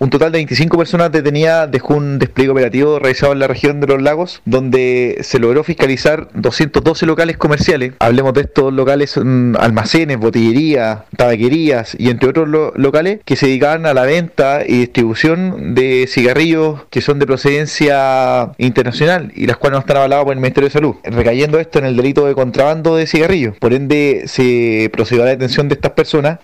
Un total de 25 personas detenidas dejó un despliegue operativo realizado en la región de los lagos, donde se logró fiscalizar 212 locales comerciales. Hablemos de estos locales, mm, almacenes, botillerías, tabaquerías y entre otros locales que se dedicaban a la venta y distribución de cigarrillos que son de procedencia internacional y las cuales no están avaladas por el Ministerio de Salud, recayendo esto en el delito de contrabando de cigarrillos. Por ende, se procedió a la detención de estas personas